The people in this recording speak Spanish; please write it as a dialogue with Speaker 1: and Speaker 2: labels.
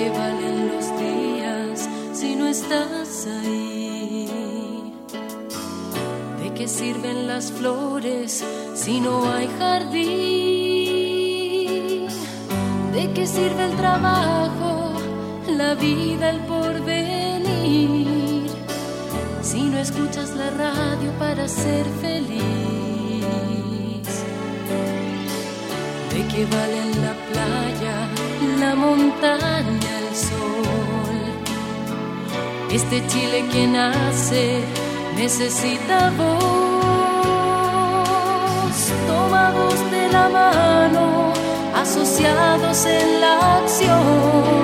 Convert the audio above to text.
Speaker 1: qué valen los días si no estás ahí? ¿De qué sirven las flores si no hay jardín? ¿De qué sirve el trabajo, la vida, el porvenir? Si no escuchas la radio para ser feliz. ¿De qué valen la playa, la montaña, el sol? Este Chile que nace necesita voz, tomados de la mano, asociados en la acción.